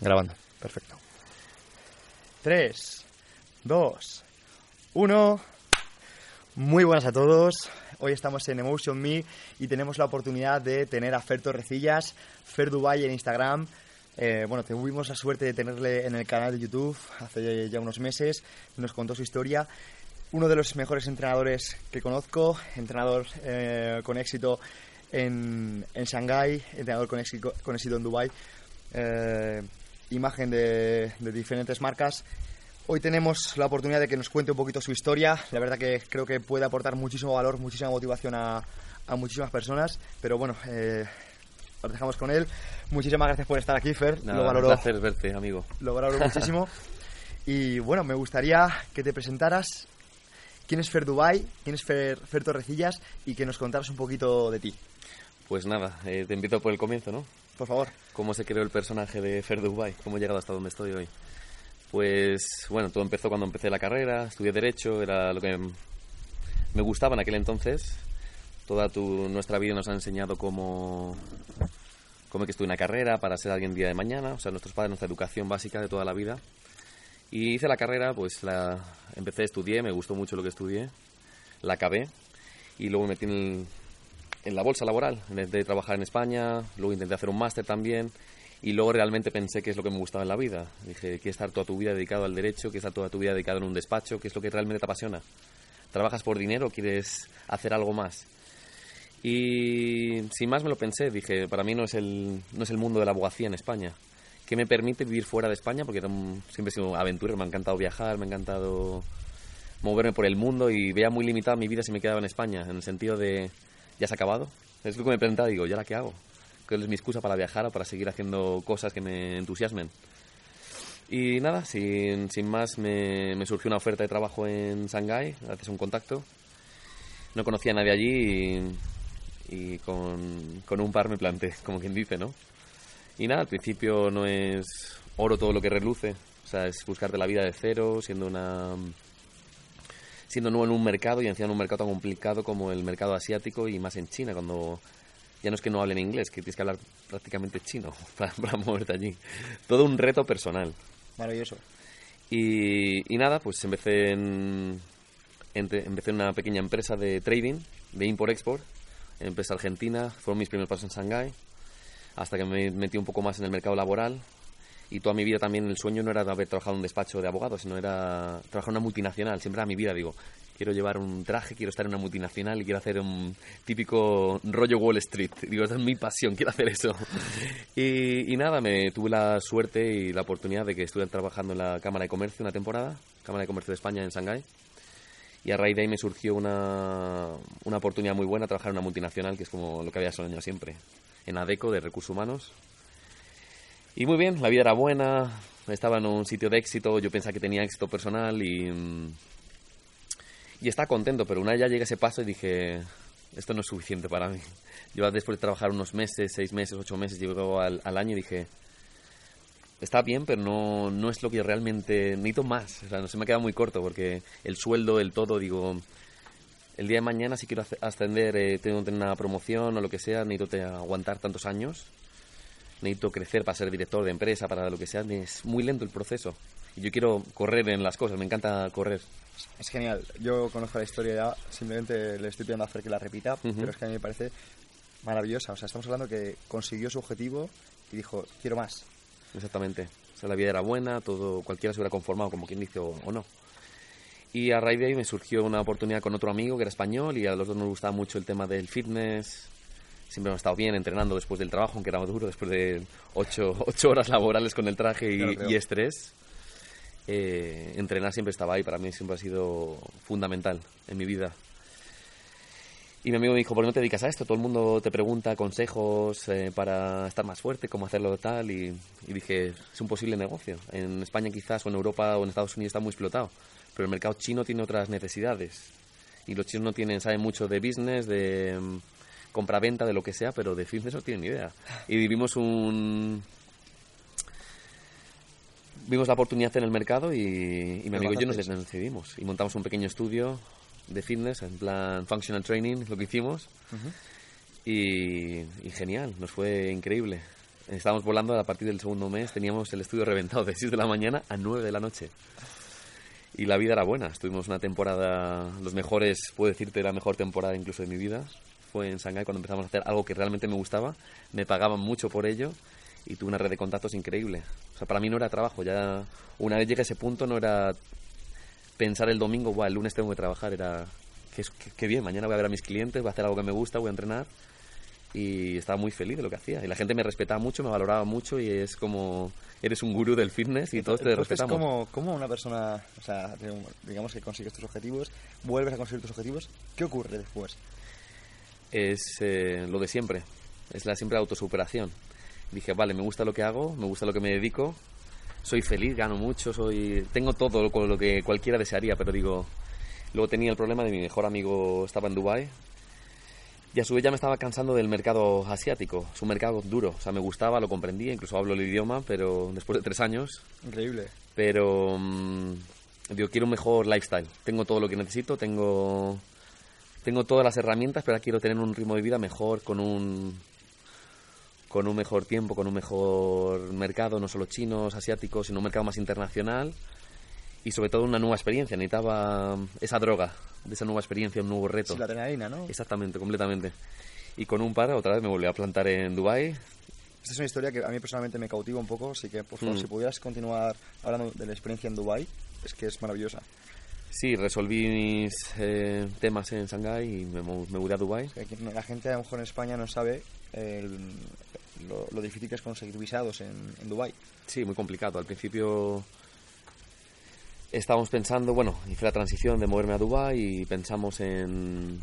Grabando. Perfecto. 3, 2, 1. Muy buenas a todos. Hoy estamos en Emotion Me y tenemos la oportunidad de tener a Fer Torrecillas, Fer Dubai en Instagram. Eh, bueno, tuvimos la suerte de tenerle en el canal de YouTube hace ya unos meses. Nos contó su historia. Uno de los mejores entrenadores que conozco, entrenador eh, con éxito en, en Shanghái, entrenador con éxito, con éxito en Dubai. Eh, imagen de, de diferentes marcas. Hoy tenemos la oportunidad de que nos cuente un poquito su historia. La verdad que creo que puede aportar muchísimo valor, muchísima motivación a, a muchísimas personas. Pero bueno, eh, lo dejamos con él. Muchísimas gracias por estar aquí, Fer. Nada, lo valoro, Un placer verte, amigo. lo valoro muchísimo. Y bueno, me gustaría que te presentaras. ¿Quién es Fer Dubai? ¿Quién es Fer, Fer Torrecillas? Y que nos contaras un poquito de ti. Pues nada, eh, te invito por el comienzo, ¿no? Por favor. ¿Cómo se creó el personaje de Fer Dubai? ¿Cómo he llegado hasta donde estoy hoy? Pues bueno, todo empezó cuando empecé la carrera, estudié Derecho, era lo que me gustaba en aquel entonces. Toda tu, nuestra vida nos ha enseñado cómo, cómo que estudiar una carrera para ser alguien día de mañana, o sea, nuestros padres, nuestra educación básica de toda la vida. Y hice la carrera, pues la empecé, estudié, me gustó mucho lo que estudié, la acabé y luego me metí en, el- en la bolsa laboral. Intenté trabajar en España, luego intenté hacer un máster también y luego realmente pensé qué es lo que me gustaba en la vida. Dije, quieres estar toda tu vida dedicado al derecho, quieres estar toda tu vida dedicado en un despacho, qué es lo que realmente te apasiona. ¿Trabajas por dinero o quieres hacer algo más? Y sin más me lo pensé, dije, para mí no es el, no es el mundo de la abogacía en España. ¿Qué me permite vivir fuera de España? Porque siempre he sido aventurero, me ha encantado viajar, me ha encantado moverme por el mundo y veía muy limitada mi vida si me quedaba en España, en el sentido de, ¿ya se ha acabado? Es lo que me preguntaba, digo, ¿ya la qué hago? ¿Cuál es mi excusa para viajar o para seguir haciendo cosas que me entusiasmen? Y nada, sin, sin más me, me surgió una oferta de trabajo en Shanghái, a un contacto. No conocía a nadie allí y, y con, con un par me planté, como quien dice, ¿no? Y nada, al principio no es oro todo lo que reluce, o sea, es buscarte la vida de cero, siendo una siendo nuevo en un mercado y encima en un mercado tan complicado como el mercado asiático y más en China, cuando ya no es que no hablen inglés, que tienes que hablar prácticamente chino para, para moverte allí. Todo un reto personal. Maravilloso. Y, y nada, pues empecé en, empecé en una pequeña empresa de trading, de import-export, empresa argentina, fueron mis primeros pasos en Shanghái, hasta que me metí un poco más en el mercado laboral. Y toda mi vida también el sueño no era de haber trabajado en un despacho de abogados, sino era trabajar en una multinacional. Siempre era mi vida, digo, quiero llevar un traje, quiero estar en una multinacional y quiero hacer un típico rollo Wall Street. Digo, esa es mi pasión, quiero hacer eso. Y, y nada, me tuve la suerte y la oportunidad de que estuve trabajando en la Cámara de Comercio una temporada, Cámara de Comercio de España en Shanghái. Y a raíz de ahí me surgió una, una oportunidad muy buena trabajar en una multinacional, que es como lo que había soñado siempre, en ADECO, de recursos humanos. Y muy bien, la vida era buena, estaba en un sitio de éxito, yo pensaba que tenía éxito personal y, mm, y estaba contento, pero una vez ya llegué a ese paso y dije, esto no es suficiente para mí. Yo después de trabajar unos meses, seis meses, ocho meses, llego al, al año y dije, está bien, pero no, no es lo que realmente necesito más. O sea, no se me ha quedado muy corto porque el sueldo, el todo, digo, el día de mañana si quiero ascender, eh, tengo que tener una promoción o lo que sea, necesito aguantar tantos años, necesito crecer para ser director de empresa, para lo que sea, es muy lento el proceso. Y yo quiero correr en las cosas, me encanta correr. Es genial. Yo conozco la historia ya, simplemente le estoy pidiendo a Fer que la repita, pero es que a mí me parece maravillosa. O sea, estamos hablando que consiguió su objetivo y dijo, quiero más. Exactamente. O sea, la vida era buena, todo, cualquiera se hubiera conformado, como quien dice, o, o no. Y a raíz de ahí me surgió una oportunidad con otro amigo que era español y a los dos nos gustaba mucho el tema del fitness. Siempre hemos estado bien entrenando después del trabajo, aunque era duro, después de ocho, ocho horas laborales con el traje y, y estrés. Eh, entrenar siempre estaba ahí, para mí siempre ha sido fundamental en mi vida. Y mi amigo me dijo, ¿por qué no te dedicas a esto? Todo el mundo te pregunta consejos eh, para estar más fuerte, cómo hacerlo tal. Y, y, dije, es un posible negocio. En España quizás, o en Europa, o en Estados Unidos está muy explotado. Pero el mercado chino tiene otras necesidades. Y los chinos no tienen, saben mucho de business, de um, compra-venta, de lo que sea, pero de fitness no tienen ni idea. Y vivimos un... Vimos la oportunidad en el mercado y, y mi amigo y yo nos decidimos. Y montamos un pequeño estudio de fitness, en plan functional training, lo que hicimos. Uh -huh. y, y, genial, nos fue increíble. Estábamos volando a partir del segundo mes, teníamos el estudio reventado de 6 de la mañana a 9 de la noche. Y la vida era buena, estuvimos una temporada, los mejores, puedo decirte, la mejor temporada incluso de mi vida. Fue en Shanghái cuando empezamos a hacer algo que realmente me gustaba, me pagaban mucho por ello y tuve una red de contactos increíble. O sea, para mí no era trabajo, ya una vez llegué a ese punto no era pensar el domingo, Buah, el lunes tengo que trabajar, era qué, qué bien, mañana voy a ver a mis clientes, voy a hacer algo que me gusta, voy a entrenar y estaba muy feliz de lo que hacía. Y la gente me respetaba mucho, me valoraba mucho y es como eres un gurú del fitness y todos te respetamos. Como, como una persona, o sea, digamos que consigues tus objetivos, vuelves a conseguir tus objetivos, ¿qué ocurre después? Es eh, lo de siempre, es la siempre autosuperación. Dije, vale, me gusta lo que hago, me gusta lo que me dedico, soy feliz, gano mucho, soy tengo todo lo, que cualquiera desearía, pero digo, luego tenía el problema de mi mejor amigo estaba en Dubai y a su vez ya me estaba cansando del mercado asiático, es un mercado duro, o sea, me gustaba, lo comprendía, incluso hablo el idioma, pero después de tres años. Increíble. Pero mmm, digo, quiero un mejor lifestyle, tengo todo lo que necesito, tengo tengo todas las herramientas, pero ahora quiero tener un ritmo de vida mejor, con un con un mejor tiempo, con un mejor mercado, no solo chinos, asiáticos, sino un mercado más internacional y sobre todo una nueva experiencia. Necesitaba esa droga, de esa nueva experiencia, un nuevo reto. Sí, la adrenalina, ¿no? Exactamente, completamente. Y con un par, otra vez me volví a plantar en Dubai. Esta es una historia que a mí personalmente me cautiva un poco, así que por favor, mm. si pudieras continuar hablando de la experiencia en Dubai, es que es maravillosa. Sí, resolví mis eh, temas en Shanghái y me, me mudé a Dubai. La gente a lo mejor en España no sabe el, lo, lo, difícil que es conseguir visados en, en Dubái. Sí, muy complicado. Al principio estábamos pensando, bueno, hice la transición de moverme a Dubái y pensamos en,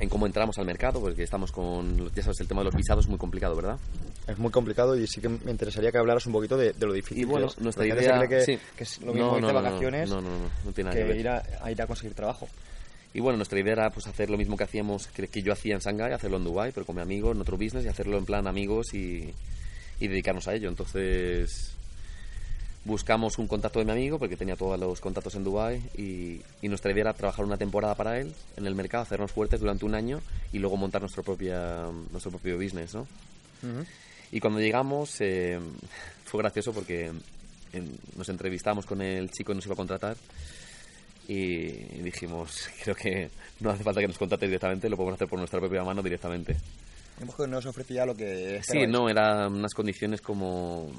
en cómo entramos al mercado, porque estamos con, ya sabes, el tema de los visados es muy complicado, ¿verdad? Es muy complicado y sí que me interesaría que hablaras un poquito de, de lo difícil y bueno, nuestra idea cree que, sí. que, es lo mismo no, irte no, de vacaciones no, tiene nada que, que ir a, a, ir a conseguir trabajo. Y bueno, nuestra idea era pues hacer lo mismo que hacíamos, que, que yo hacía en Shanghái, hacerlo en Dubai, pero con mi amigo en otro business y hacerlo en plan amigos y, y dedicarnos a ello. Entonces buscamos un contacto de mi amigo porque tenía todos los contactos en Dubai y, y, nuestra idea era trabajar una temporada para él en el mercado, hacernos fuertes durante un año y luego montar nuestro propia nuestro propio business, ¿no? Uh -huh. Y cuando llegamos eh, fue gracioso porque nos entrevistamos con el chico que nos iba a contratar y dijimos, creo que no hace falta que nos contrate directamente, lo podemos hacer por nuestra propia mano directamente. Digamos que no os ofrecía lo que... Sí, no, eran unas condiciones como...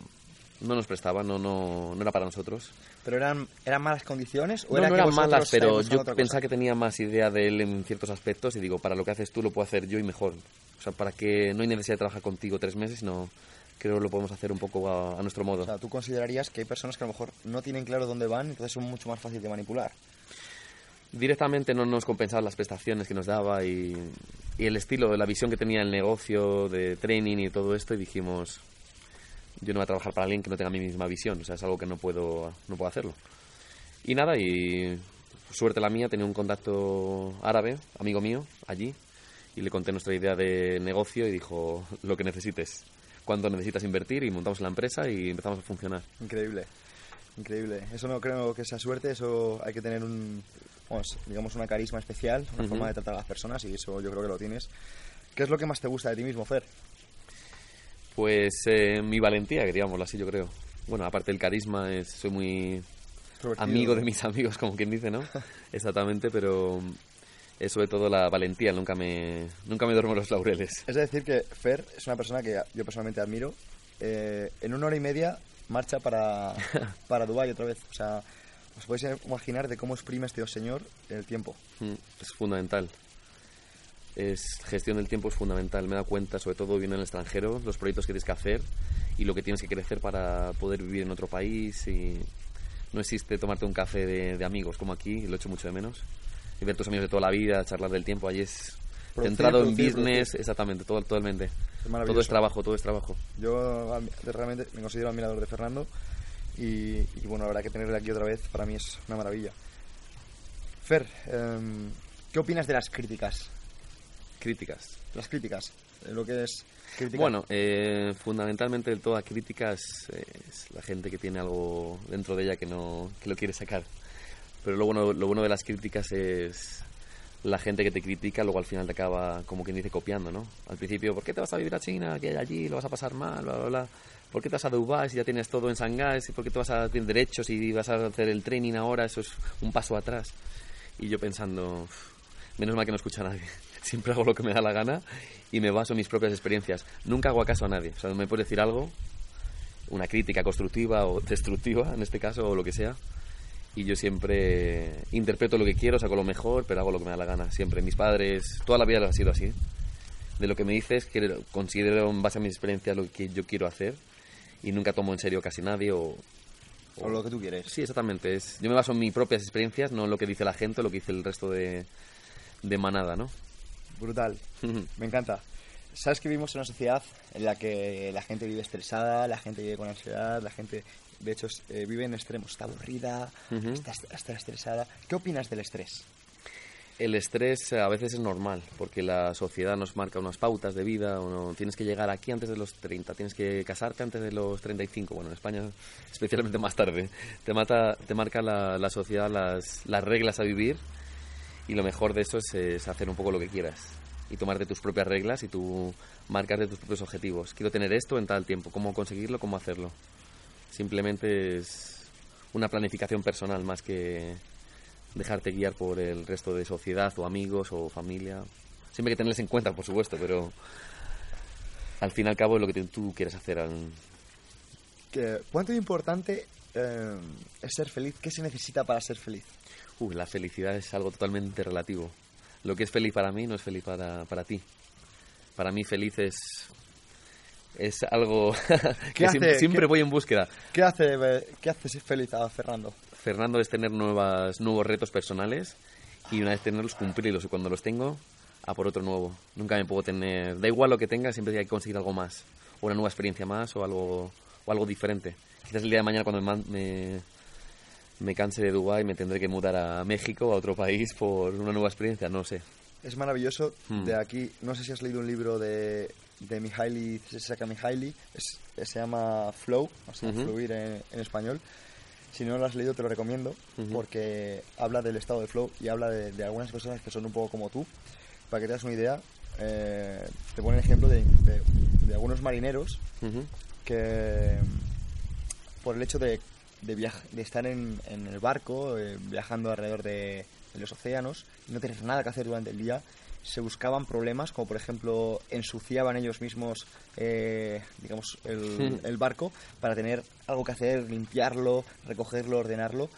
No nos prestaba, no, no, no era para nosotros. ¿Pero eran, eran malas condiciones? ¿o no, era no que eran malas, pero yo pensaba que tenía más idea de él en ciertos aspectos y digo, para lo que haces tú lo puedo hacer yo y mejor. O sea, para que no hay necesidad de trabajar contigo tres meses, sino creo que lo podemos hacer un poco a, a nuestro modo. O sea, tú considerarías que hay personas que a lo mejor no tienen claro dónde van, entonces son mucho más fácil de manipular. directamente no nos compensaban las prestaciones que nos daba y, y, el estilo, la visión que tenía el negocio de training y todo esto y dijimos, yo no voy a trabajar para alguien que no tenga mi misma visión, o sea, es algo que no puedo, no puedo hacerlo. Y nada, y suerte la mía, tenía un contacto árabe, amigo mío, allí, y le conté nuestra idea de negocio y dijo, lo que necesites, cuánto necesitas invertir y montamos la empresa y empezamos a funcionar. Increíble, increíble. Eso no creo que sea suerte, eso hay que tener un, vamos, digamos, una carisma especial, una uh -huh. forma de tratar a las personas y eso yo creo que lo tienes. ¿Qué es lo que más te gusta de ti mismo, Fer? Pues eh, mi valentía, digámoslo así, yo creo. Bueno, aparte del carisma, es, soy muy amigo de mis amigos, como quien dice, ¿no? Exactamente, pero es sobre todo la valentía, nunca me, nunca me duermo los laureles. Es decir, que Fer es una persona que yo personalmente admiro. Eh, en una hora y media marcha para, para Dubái otra vez. O sea, os podéis imaginar de cómo exprime este señor el tiempo. Mm, Es fundamental. Es, gestión del tiempo es fundamental. Me da cuenta, sobre todo viendo en el extranjero, los proyectos que tienes que hacer y lo que tienes que crecer para poder vivir en otro país. Y no existe tomarte un café de, de amigos como aquí, lo echo mucho de menos. y ver tus amigos de toda la vida, charlar del tiempo. Allí es centrado en business, producir. exactamente, todo, totalmente. Es. Todo es trabajo, todo es trabajo. Yo realmente me considero admirador de Fernando y, y, bueno, la verdad que tenerle aquí otra vez para mí es una maravilla. Fer, em, ¿qué opinas de las críticas? Críticas. Las críticas, eh, lo que es crítica. Bueno, eh, fundamentalmente toda crítica es, es la gente que tiene algo dentro de ella que no que lo quiere sacar. Pero lo bueno, lo bueno de las críticas es la gente que te critica, luego al final te acaba, como quien dice, copiando, ¿no? Al principio, ¿por qué te vas a vivir a China? Que hay allí, lo vas a pasar mal, bla, bla, bla. ¿Por qué te vas a Dubái si ya tienes todo en Shanghái? ¿Por qué te vas a tener derechos y vas a hacer el training ahora? Eso es un paso atrás. Y yo pensando, "Uf, menos mal que no escucha a nadie. Siempre hago lo que me da la gana y me baso en mis propias experiencias. Nunca hago caso a nadie. O sea, me puedes decir algo, una crítica constructiva o destructiva, en este caso, o lo que sea. Y yo siempre interpreto lo que quiero, saco lo mejor, pero hago lo que me da la gana. Siempre. Mis padres, toda la vida ha sido así. De lo que me dices, que considero en base a mis experiencias lo que yo quiero hacer y nunca tomo en serio casi nadie o, o lo que tú quieres. Sí, exactamente. Es, yo me baso en mis propias experiencias, no en lo que dice la gente o lo que dice el resto de, de manada, ¿no? Brutal, me encanta. Sabes que vivimos en una sociedad en la que la gente vive estresada, la gente vive con ansiedad, la gente, de hecho, eh, vive en extremos. Está aburrida, está, está estresada. ¿Qué opinas del estrés? El estrés a veces es normal, porque la sociedad nos marca unas pautas de vida, uno, tienes que llegar aquí antes de los 30, tienes que casarte antes de los 35, bueno, en España especialmente más tarde. Te, mata, te marca la, la sociedad las, las reglas a vivir y lo mejor de eso es, es hacer un poco lo que quieras y tomarte tus propias reglas y tú marcarte tus propios objetivos. Quiero tener esto en tal tiempo, cómo conseguirlo, cómo hacerlo. Simplemente es una planificación personal más que dejarte guiar por el resto de sociedad o amigos o familia. Siempre hay que tenerles en cuenta, por supuesto, pero al fin y al cabo es lo que tú quieres hacer. al- ¿Qué- ¿Cuánto de importante eh, es ser feliz? ¿Qué se necesita para ser feliz? Uh, la felicidad es algo totalmente relativo. Lo que es feliz para mí no es feliz para, para ti. Para mí feliz es, es algo que hace- siempre, qué- voy en búsqueda. ¿Qué hace, eh, qué hace ser feliz a Fernando? Fernando es tener nuevas, nuevos retos personales y una vez tenerlos, cumplirlos. Y cuando los tengo, a por otro nuevo. Nunca me puedo tener... Da igual lo que tenga, siempre hay que conseguir algo más. O una nueva experiencia más o algo, o algo diferente. Quizás el día de mañana cuando me, me, me canse de Dubái me tendré que mudar a México, a otro país, por una nueva experiencia, no sé. Es maravilloso. Hmm. De aquí, no sé si has leído un libro de, de Mihaly, Csikszentmihalyi se llama Flow, o sea, Ujú. fluir en, en español. Si no lo has leído, te lo recomiendo, Ujú. porque habla del estado de flow y habla de, de algunas personas que son un poco como tú. Para que te hagas una idea, eh, te pone el ejemplo de, de- de algunos marineros Ujú. que por el hecho de, de, estar en, en el barco, eh, viajando alrededor de, de los océanos, y no tener nada que hacer durante el día, se buscaban problemas, como por ejemplo ensuciaban ellos mismos, eh, digamos, el, el barco para tener algo que hacer, limpiarlo, recogerlo, ordenarlo,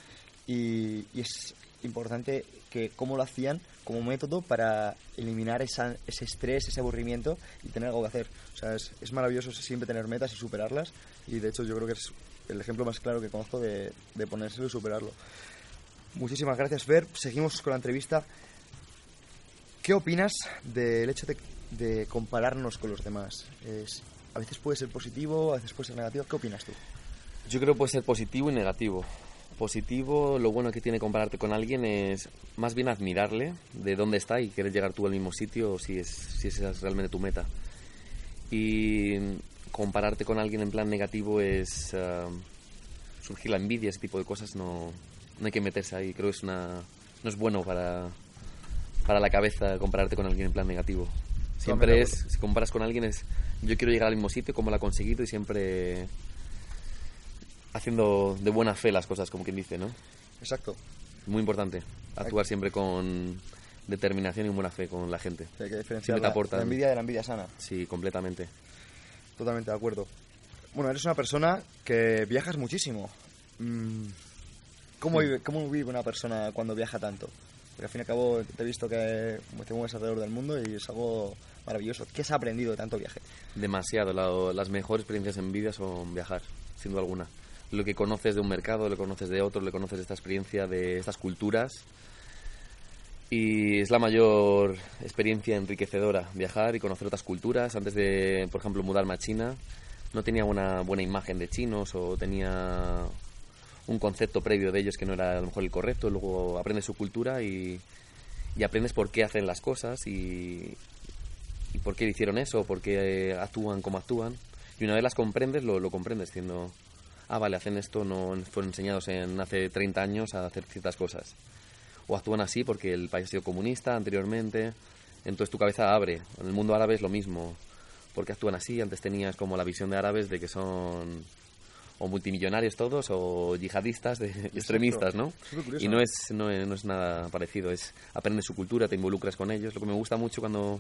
y, y es importante que cómo lo hacían como método para eliminar esa- ese estrés, ese aburrimiento y tener algo que hacer. O sea, es, es maravilloso siempre tener metas y superarlas y de hecho yo creo que es el ejemplo más claro que conozco de, de ponérselo y superarlo. Muchísimas gracias, Ver. Seguimos con la entrevista. ¿Qué opinas del hecho de, de compararnos con los demás? Es, a veces puede ser positivo, a veces puede ser negativo. ¿Qué opinas tú? Yo creo que puede ser positivo y negativo. Positivo, lo bueno que tiene compararte con alguien es más bien admirarle de dónde está y querer llegar tú al mismo sitio si, es, si esa es realmente tu meta. Y compararte con alguien en plan negativo es ah, surgir la envidia, ese tipo de cosas, no, no hay que meterse ahí. Creo que es una, no es bueno para, para la cabeza compararte con alguien en plan negativo. Siempre es, si comparas con alguien es, yo quiero llegar al mismo sitio, cómo lo ha conseguido y siempre haciendo de buena fe las cosas, como quien dice, ¿no? Exacto. Muy importante. Actuar siempre con determinación y buena fe con la gente. Hay que diferenciar la envidia de la envidia sana. Sí, completamente. Totalmente de acuerdo. Bueno, eres una persona que viajas muchísimo. Mm, ¿Cómo, vive, ¿Cómo vive una persona cuando viaja tanto? Porque al fin y al cabo te he visto que te mueves alrededor del mundo y es algo maravilloso. ¿Qué has aprendido de tanto viaje? Demasiado. La- las mejores experiencias en vida son viajar, sin duda alguna. Lo que conoces de un mercado, lo que conoces de otro, lo que conoces de esta experiencia, de estas culturas. Y es la mayor experiencia enriquecedora, viajar y conocer otras culturas. Antes de, por ejemplo, mudarme a China, no tenía una buena imagen de chinos o tenía un concepto previo de ellos que no era a lo mejor el correcto. Luego aprendes su cultura y, y aprendes por qué hacen las cosas y, y por qué hicieron eso, por qué eh, actúan como actúan. Y una vez las comprendes, lo, lo comprendes, diciendo, ah, vale, hacen esto, no fueron enseñados en hace 30 años a hacer ciertas cosas. O actúan así porque el país ha sido comunista anteriormente, entonces tu cabeza abre. En el mundo árabe es lo mismo, porque actúan así. Antes tenías como la visión de árabes de que son o multimillonarios todos o yihadistas de extremistas, ¿no? Y no es, no, no es nada parecido, es aprendes su cultura, te involucras con ellos. Lo que me gusta mucho cuando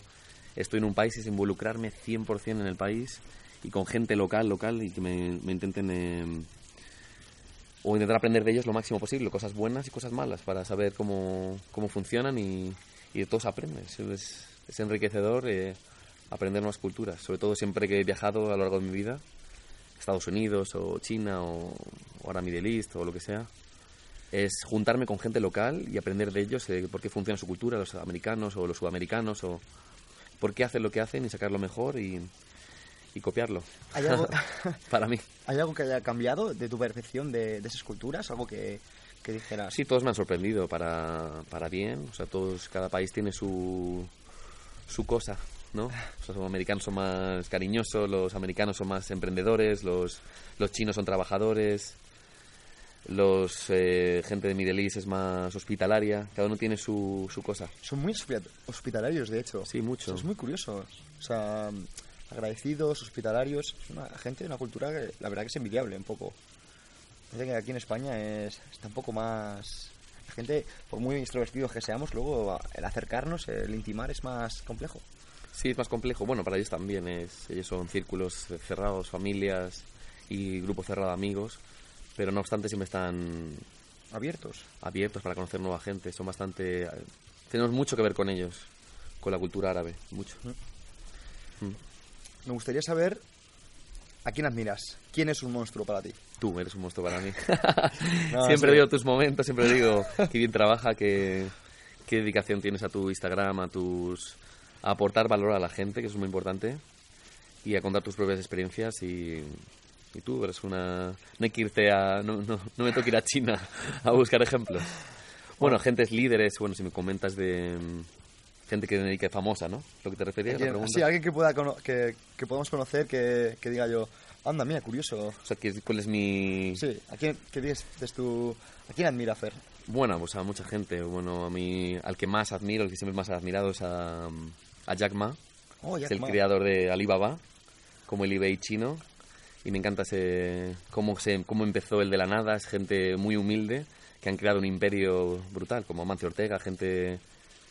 estoy en un país es involucrarme 100% en el país y con gente local, local, y que me, me intenten... eh, o intentar aprender de ellos lo máximo posible, cosas buenas y cosas malas, para saber cómo, cómo funcionan y, y de todos aprendes. Es, es enriquecedor eh, aprender nuevas culturas, sobre todo siempre que he viajado a lo largo de mi vida, Estados Unidos o China o, o ahora Middle East o lo que sea, es juntarme con gente local y aprender de ellos, eh, por qué funciona su cultura, los americanos o los sudamericanos, o por qué hacen lo que hacen y sacar lo mejor y, y copiarlo. ¿Hay algo, Para mí. ¿Hay algo que haya cambiado de tu percepción de, de esas culturas? ¿Algo que, que dijeras? Sí, todos me han sorprendido para, para bien. O sea, todos, cada país tiene su, su cosa, ¿no? O sea, los americanos son más cariñosos, los americanos son más emprendedores, los, los chinos son trabajadores, los eh, gente de Middle East es más hospitalaria. Cada uno tiene su, su cosa. Son muy hospi- hospitalarios, de hecho. Sí, mucho. Es muy curioso. O sea, agradecidos, hospitalarios. Es una gente de una cultura que la verdad que es envidiable un poco. Parece que aquí en España es, está un poco más... La gente, por muy extrovertidos que seamos, luego el acercarnos, el intimar es más complejo. Sí, es más complejo. Bueno, para ellos también es. Ellos son círculos cerrados, familias y grupo cerrado de amigos. Pero no obstante, siempre están Abiertos. abiertos para conocer nueva gente. Son bastante. Tenemos mucho que ver con ellos, con la cultura árabe. Mucho. Me gustaría saber a quién admiras. ¿Quién es un monstruo para ti? Tú eres un monstruo para mí. No, siempre digo tus momentos, siempre digo qué bien trabaja, qué, qué dedicación tienes a tu Instagram, a tus a aportar valor a la gente, que eso es muy importante, y a contar tus propias experiencias y, y tú eres una... No hay que irte a... No, no, no me toca ir a China a buscar ejemplos. Bueno, gentes líderes, bueno, si me comentas de gente que, que famosa, ¿no? Lo que te referías, la Alguien, pregunta. sí, alguien que, pueda que, que podamos conocer, que, que diga yo, anda, mira, curioso. O sea, ¿cuál es mi...? Sí, ¿a quién, qué dices tú, ¿a quién admira Fer? Bueno, pues a mucha gente. Bueno, a mí, al que más admiro, el que siempre más he admirado es a, a Jack Ma, Oh, es Jack el Ma. creador de Alibaba, como el eBay chino. Y me encanta ese, cómo, se, cómo empezó el de la nada. Es gente muy humilde que han creado un imperio brutal, como Amancio Ortega, gente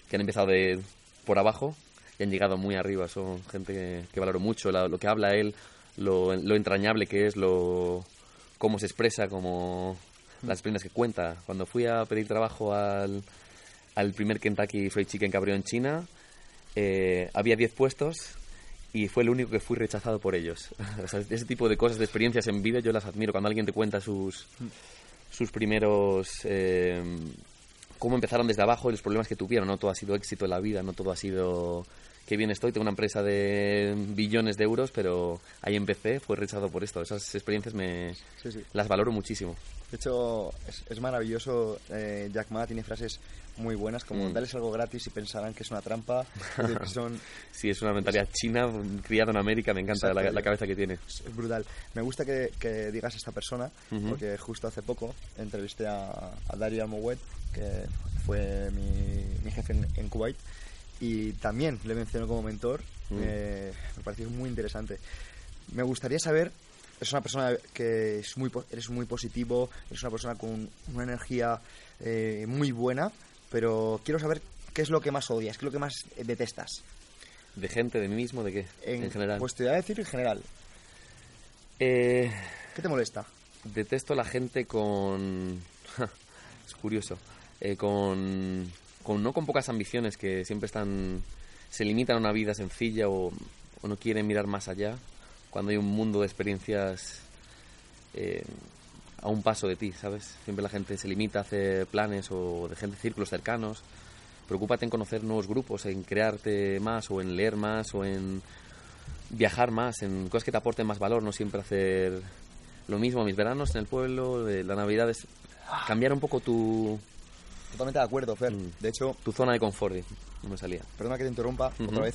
que han empezado de por abajo y han llegado muy arriba. Son gente que, valoro mucho lo que habla él, lo, entrañable que es, lo cómo se expresa, como las experiencias que cuenta. Cuando fui a pedir trabajo al, al primer Kentucky Fried Chicken que abrió en China, eh, había 10 puestos y fue el único que fui rechazado por ellos. O sea, ese tipo de cosas, de experiencias en vida, yo las admiro. Cuando alguien te cuenta sus, sus primeros... eh, cómo empezaron desde abajo y los problemas que tuvieron. No todo ha sido éxito en la vida, no todo ha sido... Qué bien estoy, tengo una empresa de billones de euros, pero ahí empecé, fue rechazado por esto. Esas experiencias me Sí, sí. las valoro muchísimo. De hecho, es, es maravilloso. eh, Jack Ma tiene frases muy buenas como Mm. dales algo gratis y pensarán que es una trampa. es son, Sí, es una mentalidad china, criada en América, me encanta la, la cabeza que tiene. es, es brutal. Me gusta que, que digas esta persona Ujú. porque justo hace poco entrevisté a, a Dario que fue mi, mi jefe en, en Kuwait, y también le menciono como mentor. Mm. Me, me pareció muy interesante. Me gustaría saber, es una persona que es muy, eres muy positivo, eres una persona con una energía eh, muy buena, pero quiero saber qué es lo que más odias, qué es lo que más eh, detestas. ¿De gente, de mí mismo, de qué? En, general. Pues te voy a decir en general. Eh, ¿Qué te molesta? detesto a la gente con... es curioso. eh, con, No con pocas ambiciones, que siempre están... Se limitan a una vida sencilla o, no quieren mirar más allá. Cuando hay un mundo de experiencias eh, a un paso de ti, ¿sabes? Siempre la gente se limita a hacer planes o de gente, círculos cercanos preocúpate en conocer nuevos grupos, en crearte más o en leer más o en viajar más, en cosas que te aporten más valor, no siempre hacer lo mismo. Mis veranos en el pueblo, la Navidad es cambiar un poco tu, Totalmente de acuerdo, Fer. Mm. De hecho, tu zona de confort. No me salía. perdona que te interrumpa otra vez,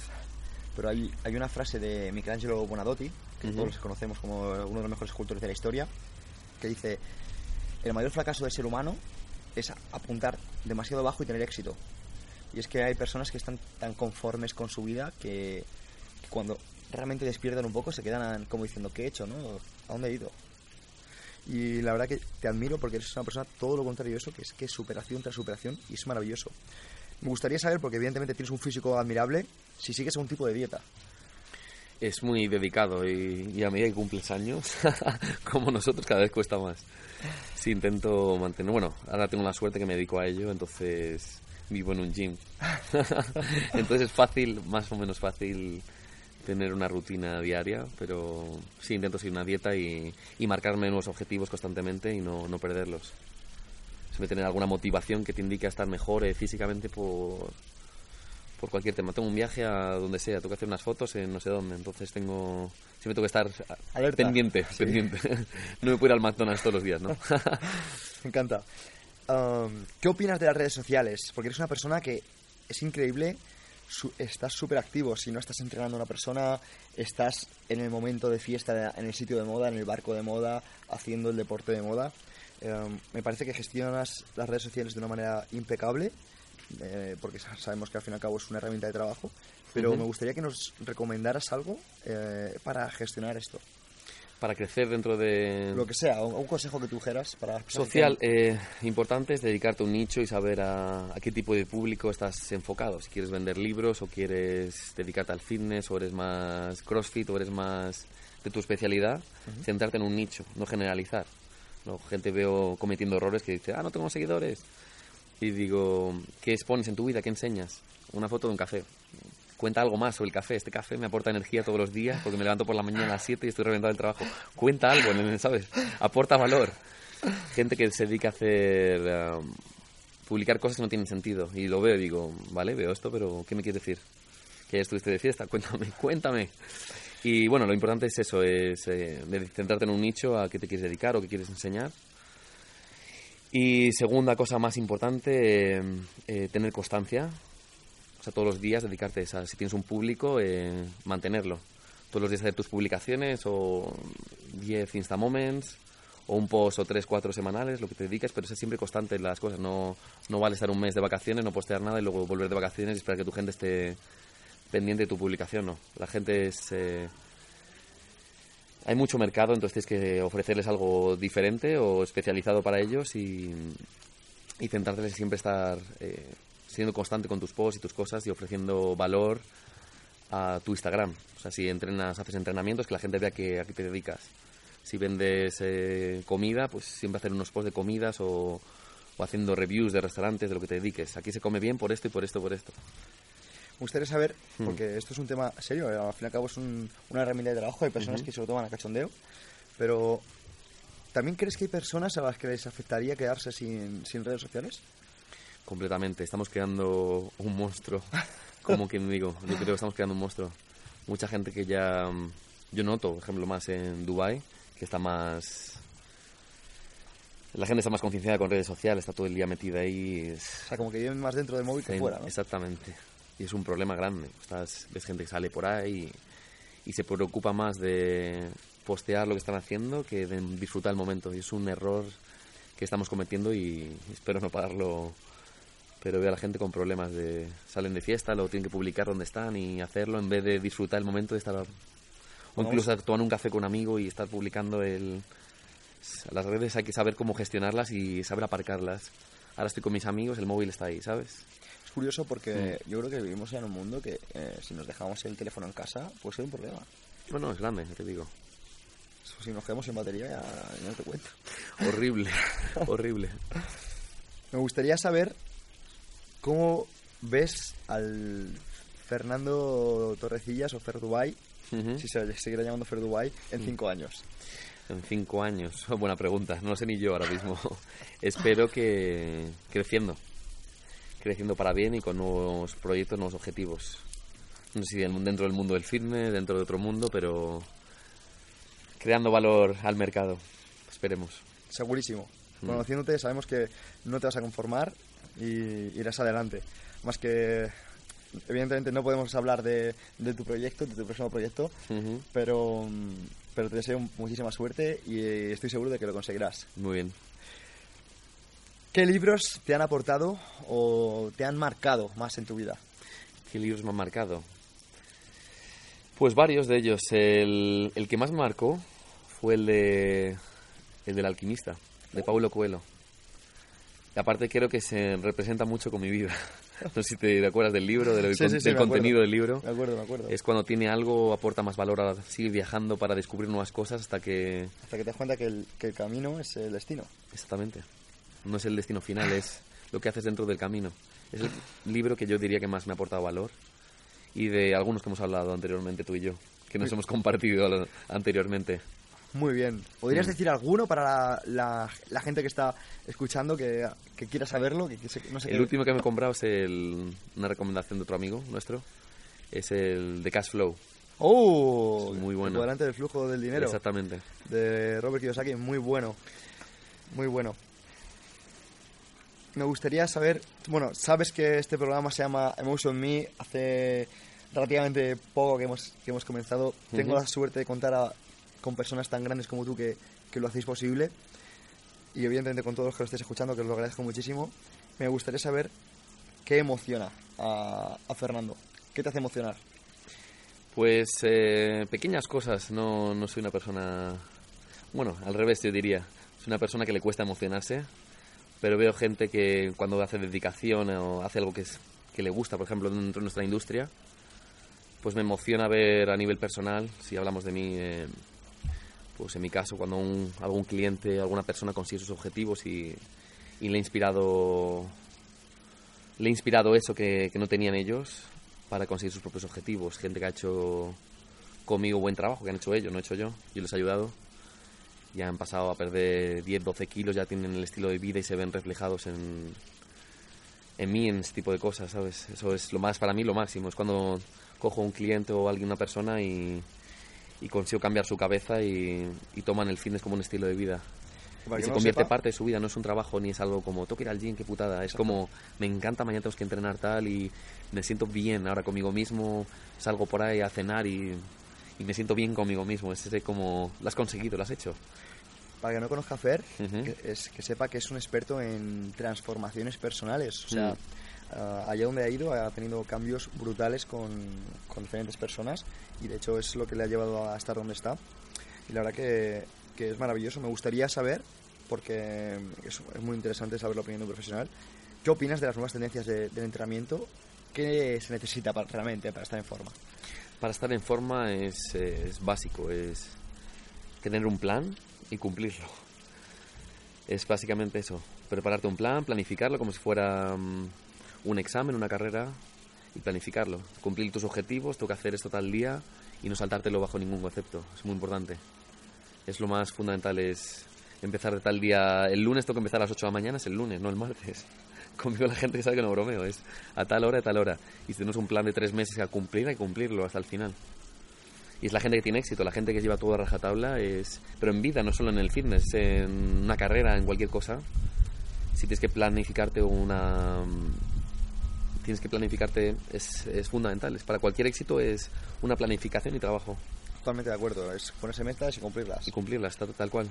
pero hay, hay una frase de Michelangelo Bonadotti, que todos conocemos como uno de los mejores escultores de la historia, que dice, el mayor fracaso del ser humano es apuntar demasiado bajo y tener éxito. Y es que hay personas que están tan conformes con su vida que, que cuando realmente despiertan un poco se quedan como diciendo, ¿qué he hecho? ¿no? ¿A dónde he ido? Y la verdad que te admiro porque eres una persona todo lo contrario de eso, que es que superación tras superación y es maravilloso. Me gustaría saber, porque evidentemente tienes un físico admirable, si sigues algún tipo de dieta. Es muy dedicado y, y a medida que cumples años, como nosotros, cada vez cuesta más. Sí, intento mantener. Bueno, ahora tengo la suerte que me dedico a ello, entonces vivo en un gym. entonces es fácil, más o menos fácil, tener una rutina diaria, pero sí intento seguir una dieta y, y marcarme nuevos objetivos constantemente y no, no perderlos. Siempre tener alguna motivación que te indique a estar mejor eh, físicamente por, por cualquier tema. Tengo un viaje a donde sea, tengo que hacer unas fotos en no sé dónde, entonces tengo siempre tengo que estar Alerta. pendiente, Sí. pendiente. no me puedo ir al McDonald's todos los días, ¿no? Me encanta. Um, ¿Qué opinas de las redes sociales? Porque eres una persona que es increíble, su- estás súper activo. Si no estás entrenando a una persona, estás en el momento de fiesta, en el sitio de moda, en el barco de moda, haciendo el deporte de moda. Um, me parece que gestionas las redes sociales de una manera impecable, eh, porque sa- sabemos que al fin y al cabo es una herramienta de trabajo. Pero me gustaría que nos recomendaras algo eh, para gestionar esto. Para crecer dentro de... Lo que sea, un, un consejo que tú dijeras para las personas Social, eh, importante es dedicarte a un nicho y saber a, a qué tipo de público estás enfocado. Si quieres vender libros o quieres dedicarte al fitness o eres más crossfit o eres más de tu especialidad, centrarte en un nicho, no generalizar. No, gente veo cometiendo errores que dice, ah, no tengo seguidores. Y digo, ¿qué expones en tu vida? ¿Qué enseñas? Una foto de un café. Cuenta algo más sobre el café. Este café me aporta energía todos los días porque me levanto por la mañana a las 7 y estoy reventado del trabajo. Cuenta algo, ¿sabes? Aporta valor. Gente que se dedica a hacer... um, publicar cosas que no tienen sentido. Y lo veo y digo, vale, veo esto, pero ¿qué me quieres decir? ¿Que ya estuviste de fiesta? Cuéntame, cuéntame. Y bueno, lo importante es eso, es eh, centrarte en un nicho a qué te quieres dedicar o qué quieres enseñar. Y segunda cosa más importante, eh, eh, tener constancia. O sea, todos los días dedicarte a. Si tienes un público, eh, mantenerlo. Todos los días hacer tus publicaciones o 10 Insta Moments o un post o 3, 4 semanales, lo que te dediques, pero ser siempre constante en las cosas. No, no vale estar un mes de vacaciones, no postear nada y luego volver de vacaciones y esperar que tu gente esté pendiente de tu publicación, no. La gente es... eh, hay mucho mercado, entonces tienes que ofrecerles algo diferente o especializado para ellos y, y centrarte en siempre estar eh, siendo constante con tus posts y tus cosas y ofreciendo valor a tu Instagram. O sea, si entrenas, haces entrenamientos, que la gente vea que a qué te dedicas. Si vendes eh, comida, pues siempre hacer unos posts de comidas o, o haciendo reviews de restaurantes, de lo que te dediques. Aquí se come bien por esto y por esto, por esto. Me gustaría saber, Hmm. porque esto es un tema serio, eh, al fin y al cabo es un- una herramienta de trabajo, hay personas que se lo toman a cachondeo, pero ¿también crees que hay personas a las que les afectaría quedarse sin, sin redes sociales? Completamente. Estamos creando un monstruo. Como quien digo. Yo creo que estamos creando un monstruo. Mucha gente que ya... mm, Yo noto, por ejemplo, más en Dubai que está más... La gente está más concienciada con redes sociales, está todo el día metida ahí. es- O sea, como que viven más dentro del móvil que Sí, fuera, ¿no? Exactamente. Y es un problema grande. Estás, ves gente que sale por ahí y, y se preocupa más de postear lo que están haciendo que de disfrutar el momento. Y es un error que estamos cometiendo y espero no pagarlo. Pero veo a la gente con problemas de... Salen de fiesta, lo tienen que publicar donde están y hacerlo en vez de disfrutar el momento de estar... O Bueno, incluso tomar un café con un amigo y estar publicando el... Las redes hay que saber cómo gestionarlas y saber aparcarlas. Ahora estoy con mis amigos, el móvil está ahí, ¿sabes? Es curioso porque Mm. yo creo que vivimos ya en un mundo que eh, si nos dejamos el teléfono en casa puede ser un problema. Bueno, es grande, te digo. Si nos quedamos sin batería ya, ya no te cuento. Horrible, horrible. Me gustaría saber cómo ves al Fernando Torrecillas o Fer Dubai, si se seguirá llamando Fer Dubai, en cinco años. En cinco años, buena pregunta, no lo sé ni yo ahora mismo. Espero que creciendo, creciendo para bien y con nuevos proyectos, nuevos objetivos. No sé si dentro del mundo del fitness, dentro de otro mundo, pero creando valor al mercado. Esperemos. Segurísimo. Mm. Conociéndote sabemos que no te vas a conformar y irás adelante. Más que, evidentemente no podemos hablar de, tu proyecto, de tu próximo proyecto, pero, pero te deseo muchísima suerte y estoy seguro de que lo conseguirás. Muy bien. ¿Qué libros te han aportado o te han marcado más en tu vida? ¿Qué libros me han marcado? Pues varios de ellos. El, el que más me marcó fue el de el del alquimista, de Paulo Coelho. Y aparte creo que se representa mucho con mi vida. No sé si te acuerdas del libro, del, contenido del libro. Me acuerdo, me acuerdo. Es cuando tiene algo, aporta más valor a seguir viajando para descubrir nuevas cosas hasta que... Hasta que te das cuenta que el, que el camino es el destino. Exactamente. No es el destino final, es lo que haces dentro del camino. Es el libro que yo diría que más me ha aportado valor y de algunos que hemos hablado anteriormente tú y yo, que nos hemos compartido anteriormente. Muy bien. ¿Podrías decir alguno para la, la, gente que está escuchando que, que quiera saberlo? Que, no sé el último que me he comprado es una recomendación de otro amigo nuestro. Es el de Cash Flow. ¡Oh! muy bueno. Delante del flujo del dinero. Exactamente. De Robert Kiyosaki. Muy bueno. Muy bueno. Me gustaría saber... Bueno, sabes que este programa se llama Emotion Me. Hace relativamente poco que hemos, que hemos comenzado. Tengo la suerte de contar a con personas tan grandes como tú que, que lo hacéis posible. Y evidentemente con todos los que lo estéis escuchando, que os lo agradezco muchísimo. Me gustaría saber qué emociona a, a Fernando. ¿Qué te hace emocionar? Pues eh, pequeñas cosas. No, no soy una persona... Bueno, al revés yo diría. Soy una persona que le cuesta emocionarse, pero veo gente que cuando hace dedicación o hace algo que, es, que le gusta, por ejemplo, dentro de nuestra industria, pues me emociona ver a nivel personal, si hablamos de mí, eh, pues en mi caso, cuando un, algún cliente, alguna persona consigue sus objetivos y, le ha inspirado le ha inspirado eso que, no tenían ellos para conseguir sus propios objetivos. Gente que ha hecho conmigo buen trabajo, que han hecho ellos, no he hecho yo. Yo les he ayudado. Ya han pasado a perder 10, 12 kilos, ya tienen el estilo de vida y se ven reflejados en, en mí, en ese tipo de cosas, ¿sabes? Eso es lo más, para mí, lo máximo. Es cuando cojo un cliente o alguien, una persona y, y consigo cambiar su cabeza y, toman el fitness como un estilo de vida. y se convierte parte de su vida, no es un trabajo ni es algo como, tengo que ir al gym, qué putada. Es como, me encanta, mañana tengo que entrenar tal y me siento bien ahora conmigo mismo, salgo por ahí a cenar y, me siento bien conmigo mismo. Es como, lo has conseguido, lo has hecho. Para que no conozca a Fer, que, es, que sepa que es un experto en transformaciones personales. O sea, mm. allá donde ha ido ha tenido cambios brutales con, con diferentes personas y de hecho es lo que le ha llevado a estar donde está. Y la verdad que, que es maravilloso. Me gustaría saber, porque es, muy interesante saber la opinión de un profesional, ¿qué opinas de las nuevas tendencias del entrenamiento? ¿Qué se necesita para, realmente para estar en forma? Para estar en forma es, es básico, es tener un plan y cumplirlo. Es básicamente eso, prepararte un plan, planificarlo como si fuera mm, un examen, una carrera, y planificarlo. Cumplir tus objetivos, tengo que hacer esto tal día y no saltártelo bajo ningún concepto. Es muy importante. Es lo más fundamental, es empezar de tal día. El lunes tengo que empezar a las 8 de la mañana, es el lunes, no el martes. Conmigo la gente que sabe que no bromeo, es a tal hora, a tal hora. Y si tenemos un plan de tres meses a cumplir, hay que cumplirlo hasta el final. Y es la gente que tiene éxito, la gente que lleva todo a rajatabla, es... pero en vida, no solo en el fitness, en una carrera, en cualquier cosa. Si tienes que planificarte una, tienes que planificarte, es, es fundamental. Es, para cualquier éxito es una planificación y trabajo. Totalmente de acuerdo, es ponerse metas y cumplirlas. Y cumplirlas, tal, cual.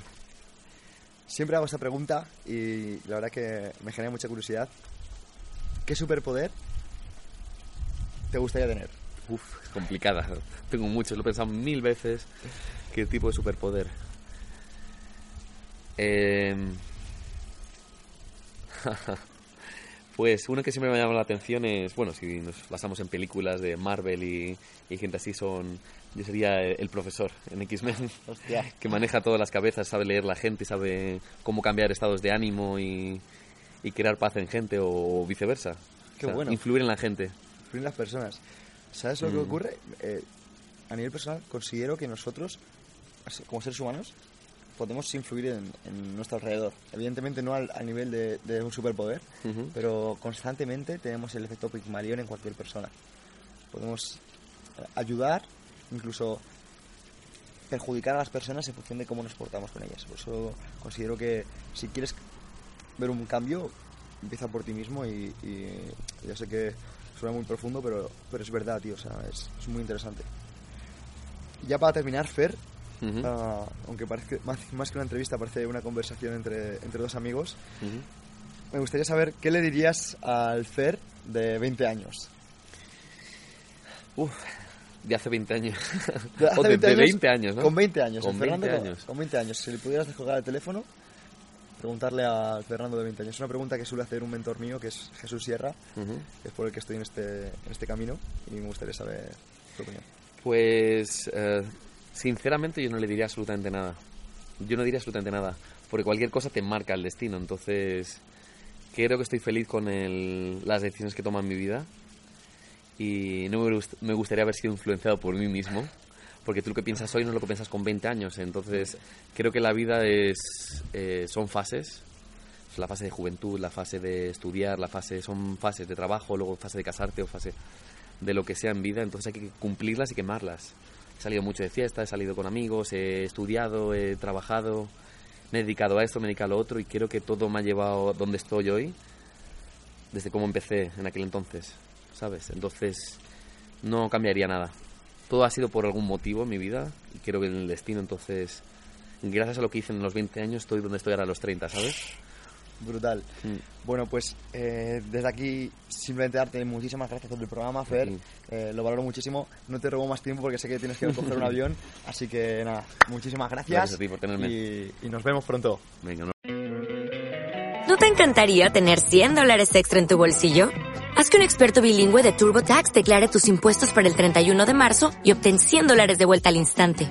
Siempre hago esta pregunta y la verdad que me genera mucha curiosidad. ¿Qué superpoder te gustaría tener? Uf, es complicada. Tengo muchos, lo he pensado mil veces. ¿Qué tipo de superpoder? Eh... Pues uno que siempre me ha llamado la atención es, bueno, si nos basamos en películas de Marvel y, gente así, son. Yo sería el profesor en X-Men, que maneja todas las cabezas, sabe leer la gente, sabe cómo cambiar estados de ánimo y, crear paz en gente o viceversa. Qué bueno. Influir en la gente. Influir en las personas. ¿Sabes lo que mm. ocurre? Eh, a nivel personal, considero que nosotros, como seres humanos, podemos influir en, nuestro alrededor. Evidentemente no al, nivel de, un superpoder, pero constantemente tenemos el efecto Pygmalion en cualquier persona. Podemos eh, ayudar, incluso perjudicar a las personas en función de cómo nos portamos con ellas. Por eso considero que si quieres ver un cambio, empieza por ti mismo y, ya sé que suena muy profundo, pero, pero es verdad, tío, o sea, es, es muy interesante. Ya para terminar, Fer, Ah, aunque parece más, más, que una entrevista, parece una conversación entre, entre dos amigos. Me gustaría saber qué le dirías al Fer de 20 años. Uf, de hace 20 años. De, hace 20, años, ¿no? Con 20 años. Con 20 años. Con, 20 años. Si le pudieras descolgar el teléfono, preguntarle a Fernando de 20 años. Es una pregunta que suele hacer un mentor mío, que es Jesús Sierra, que es por el que estoy en este, en este camino, y me gustaría saber tu opinión. Pues eh, Sinceramente yo no le diría absolutamente nada. Yo no diría absolutamente nada, porque cualquier cosa te marca el destino. Entonces, creo que estoy feliz con las decisiones que tomo en mi vida y no me, gustaría haber sido influenciado por mí mismo, porque tú lo que piensas hoy no es lo que piensas con 20 años. Entonces, creo que la vida es eh, son fases. La fase de juventud, la fase de estudiar, la fase son fases de trabajo, luego fase de casarte o fase de lo que sea en vida. Entonces hay que cumplirlas y quemarlas. He salido mucho de fiesta, he salido con amigos, he estudiado, he trabajado, me he dedicado a esto, me he dedicado a lo otro y creo que todo me ha llevado donde estoy hoy desde cómo empecé en aquel entonces, ¿sabes? Entonces no cambiaría nada. Todo ha sido por algún motivo en mi vida y creo que en el destino, entonces, gracias a lo que hice en los 20 años, estoy donde estoy ahora a los 30, ¿sabes? Brutal. Mm. Bueno, pues eh, desde aquí simplemente darte muchísimas gracias por el programa, Fer. Eh, lo valoro muchísimo. No te robo más tiempo porque sé que tienes que coger un avión. Así que nada, muchísimas gracias. Gracias a ti por tenerme. Y, y nos vemos pronto. Venga, no. ¿No te encantaría tener 100 dólares extra en tu bolsillo? Haz que un experto bilingüe de TurboTax declare tus impuestos para el 31 de marzo y obtén 100 dólares de vuelta al instante.